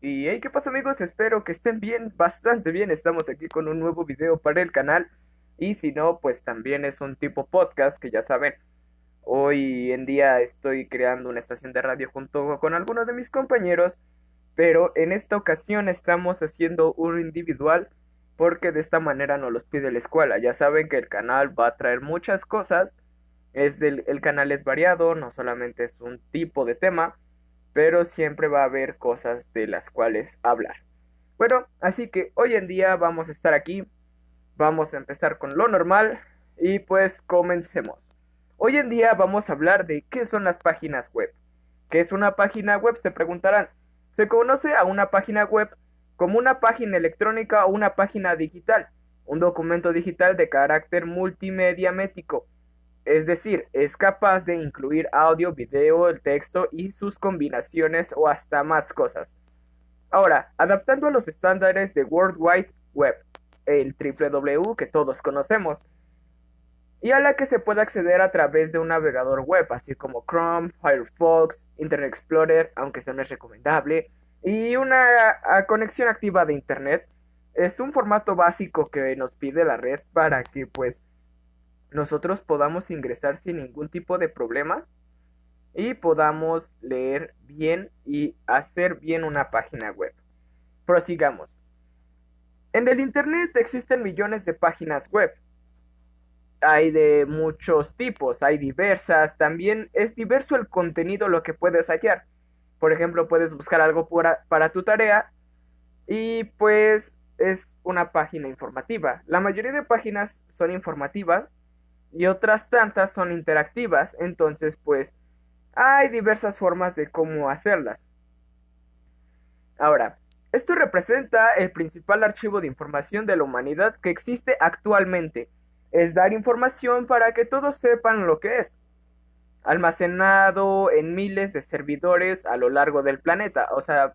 Y hey, ¿qué pasa amigos? Espero que estén bien, bastante bien. Estamos aquí con un nuevo video para el canal. Y si no, pues también es un tipo podcast que ya saben. Hoy en día estoy creando una estación de radio junto con algunos de mis compañeros. Pero en esta ocasión estamos haciendo un individual porque de esta manera nos los pide la escuela. Ya saben que el canal va a traer muchas cosas. Es del, el canal es variado, no solamente es un tipo de tema pero siempre va a haber cosas de las cuales hablar. Bueno, así que hoy en día vamos a estar aquí, vamos a empezar con lo normal y pues comencemos. Hoy en día vamos a hablar de qué son las páginas web. ¿Qué es una página web? Se preguntarán. Se conoce a una página web como una página electrónica o una página digital, un documento digital de carácter multimedia mético es decir, es capaz de incluir audio, video, el texto y sus combinaciones o hasta más cosas. Ahora, adaptando a los estándares de World Wide Web, el www que todos conocemos, y a la que se puede acceder a través de un navegador web, así como Chrome, Firefox, Internet Explorer, aunque eso no es recomendable, y una conexión activa de Internet, es un formato básico que nos pide la red para que pues nosotros podamos ingresar sin ningún tipo de problema y podamos leer bien y hacer bien una página web. Prosigamos. En el Internet existen millones de páginas web. Hay de muchos tipos, hay diversas, también es diverso el contenido lo que puedes hallar. Por ejemplo, puedes buscar algo para, para tu tarea y pues es una página informativa. La mayoría de páginas son informativas y otras tantas son interactivas, entonces pues hay diversas formas de cómo hacerlas. Ahora, esto representa el principal archivo de información de la humanidad que existe actualmente. Es dar información para que todos sepan lo que es. Almacenado en miles de servidores a lo largo del planeta. O sea,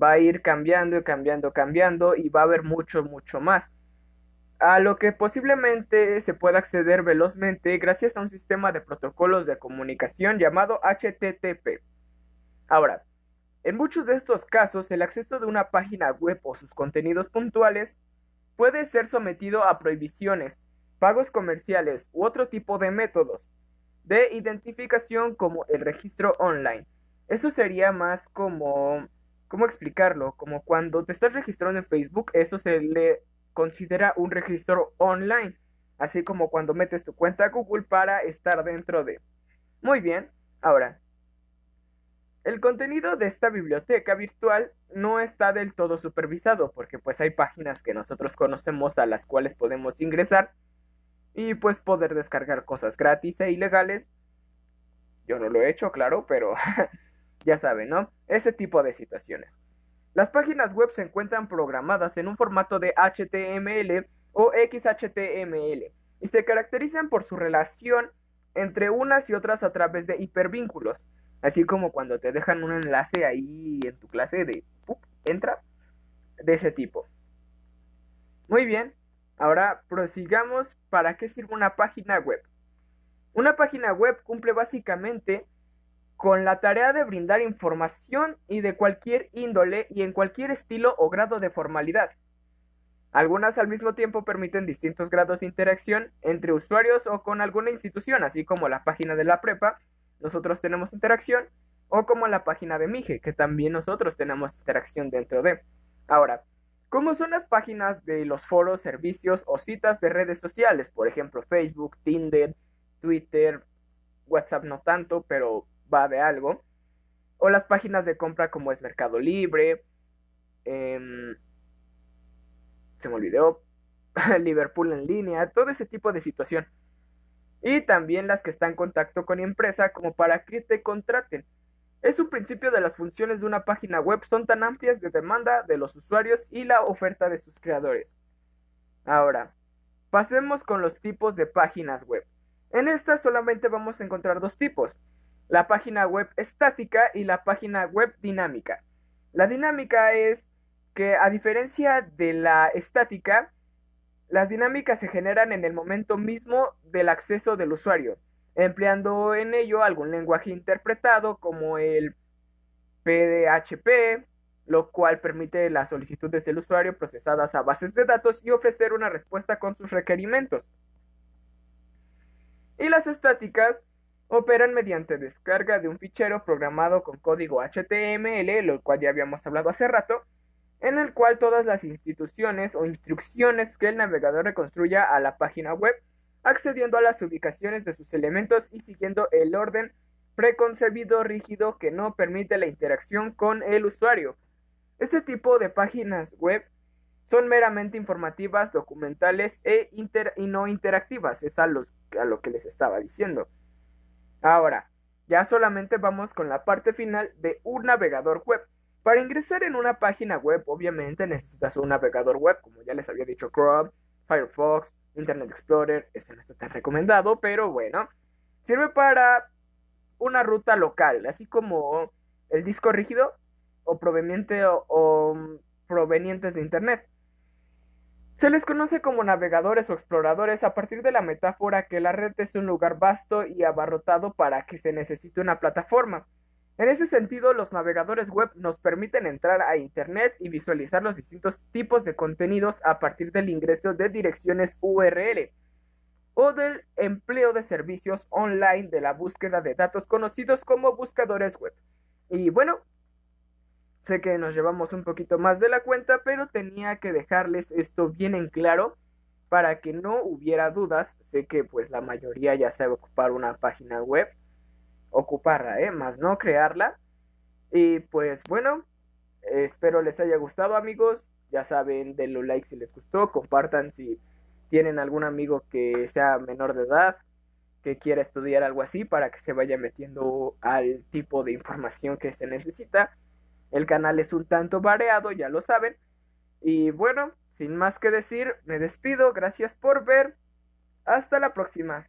va a ir cambiando y cambiando, cambiando y va a haber mucho, mucho más a lo que posiblemente se pueda acceder velozmente gracias a un sistema de protocolos de comunicación llamado HTTP. Ahora, en muchos de estos casos, el acceso de una página web o sus contenidos puntuales puede ser sometido a prohibiciones, pagos comerciales u otro tipo de métodos de identificación como el registro online. Eso sería más como, ¿cómo explicarlo? Como cuando te estás registrando en Facebook, eso se le considera un registro online, así como cuando metes tu cuenta a Google para estar dentro de. Muy bien, ahora, el contenido de esta biblioteca virtual no está del todo supervisado, porque pues hay páginas que nosotros conocemos a las cuales podemos ingresar y pues poder descargar cosas gratis e ilegales. Yo no lo he hecho, claro, pero ya saben, ¿no? Ese tipo de situaciones. Las páginas web se encuentran programadas en un formato de HTML o XHTML y se caracterizan por su relación entre unas y otras a través de hipervínculos, así como cuando te dejan un enlace ahí en tu clase de entra de ese tipo. Muy bien, ahora prosigamos para qué sirve una página web. Una página web cumple básicamente con la tarea de brindar información y de cualquier índole y en cualquier estilo o grado de formalidad. Algunas al mismo tiempo permiten distintos grados de interacción entre usuarios o con alguna institución, así como la página de la prepa, nosotros tenemos interacción, o como la página de Mije, que también nosotros tenemos interacción dentro de. Ahora, ¿cómo son las páginas de los foros, servicios o citas de redes sociales? Por ejemplo, Facebook, Tinder, Twitter, WhatsApp no tanto, pero va de algo. O las páginas de compra como es Mercado Libre. Em, se me olvidó. Liverpool en línea. Todo ese tipo de situación. Y también las que están en contacto con empresa como para que te contraten. Es un principio de las funciones de una página web son tan amplias de demanda de los usuarios y la oferta de sus creadores. Ahora, pasemos con los tipos de páginas web. En estas solamente vamos a encontrar dos tipos, la página web estática y la página web dinámica. La dinámica es que a diferencia de la estática, las dinámicas se generan en el momento mismo del acceso del usuario, empleando en ello algún lenguaje interpretado como el PDHP, lo cual permite las solicitudes del usuario procesadas a bases de datos y ofrecer una respuesta con sus requerimientos. Y las estáticas operan mediante descarga de un fichero programado con código HTML, lo cual ya habíamos hablado hace rato, en el cual todas las instituciones o instrucciones que el navegador reconstruya a la página web, accediendo a las ubicaciones de sus elementos y siguiendo el orden preconcebido rígido que no permite la interacción con el usuario. Este tipo de páginas web son meramente informativas, documentales e y no interactivas, es a, a lo que les estaba diciendo. Ahora, ya solamente vamos con la parte final de un navegador web. Para ingresar en una página web, obviamente necesitas un navegador web, como ya les había dicho Chrome, Firefox, Internet Explorer, ese no está tan recomendado, pero bueno, sirve para una ruta local, así como el disco rígido o proveniente o provenientes de Internet. Se les conoce como navegadores o exploradores a partir de la metáfora que la red es un lugar vasto y abarrotado para que se necesite una plataforma. En ese sentido, los navegadores web nos permiten entrar a Internet y visualizar los distintos tipos de contenidos a partir del ingreso de direcciones URL o del empleo de servicios online de la búsqueda de datos conocidos como buscadores web. Y bueno, Sé que nos llevamos un poquito más de la cuenta, pero tenía que dejarles esto bien en claro para que no hubiera dudas. Sé que pues la mayoría ya sabe ocupar una página web, ocuparla, ¿eh? Más no crearla. Y pues bueno, espero les haya gustado amigos. Ya saben, denle like si les gustó, compartan si tienen algún amigo que sea menor de edad, que quiera estudiar algo así para que se vaya metiendo al tipo de información que se necesita. El canal es un tanto variado, ya lo saben. Y bueno, sin más que decir, me despido. Gracias por ver. Hasta la próxima.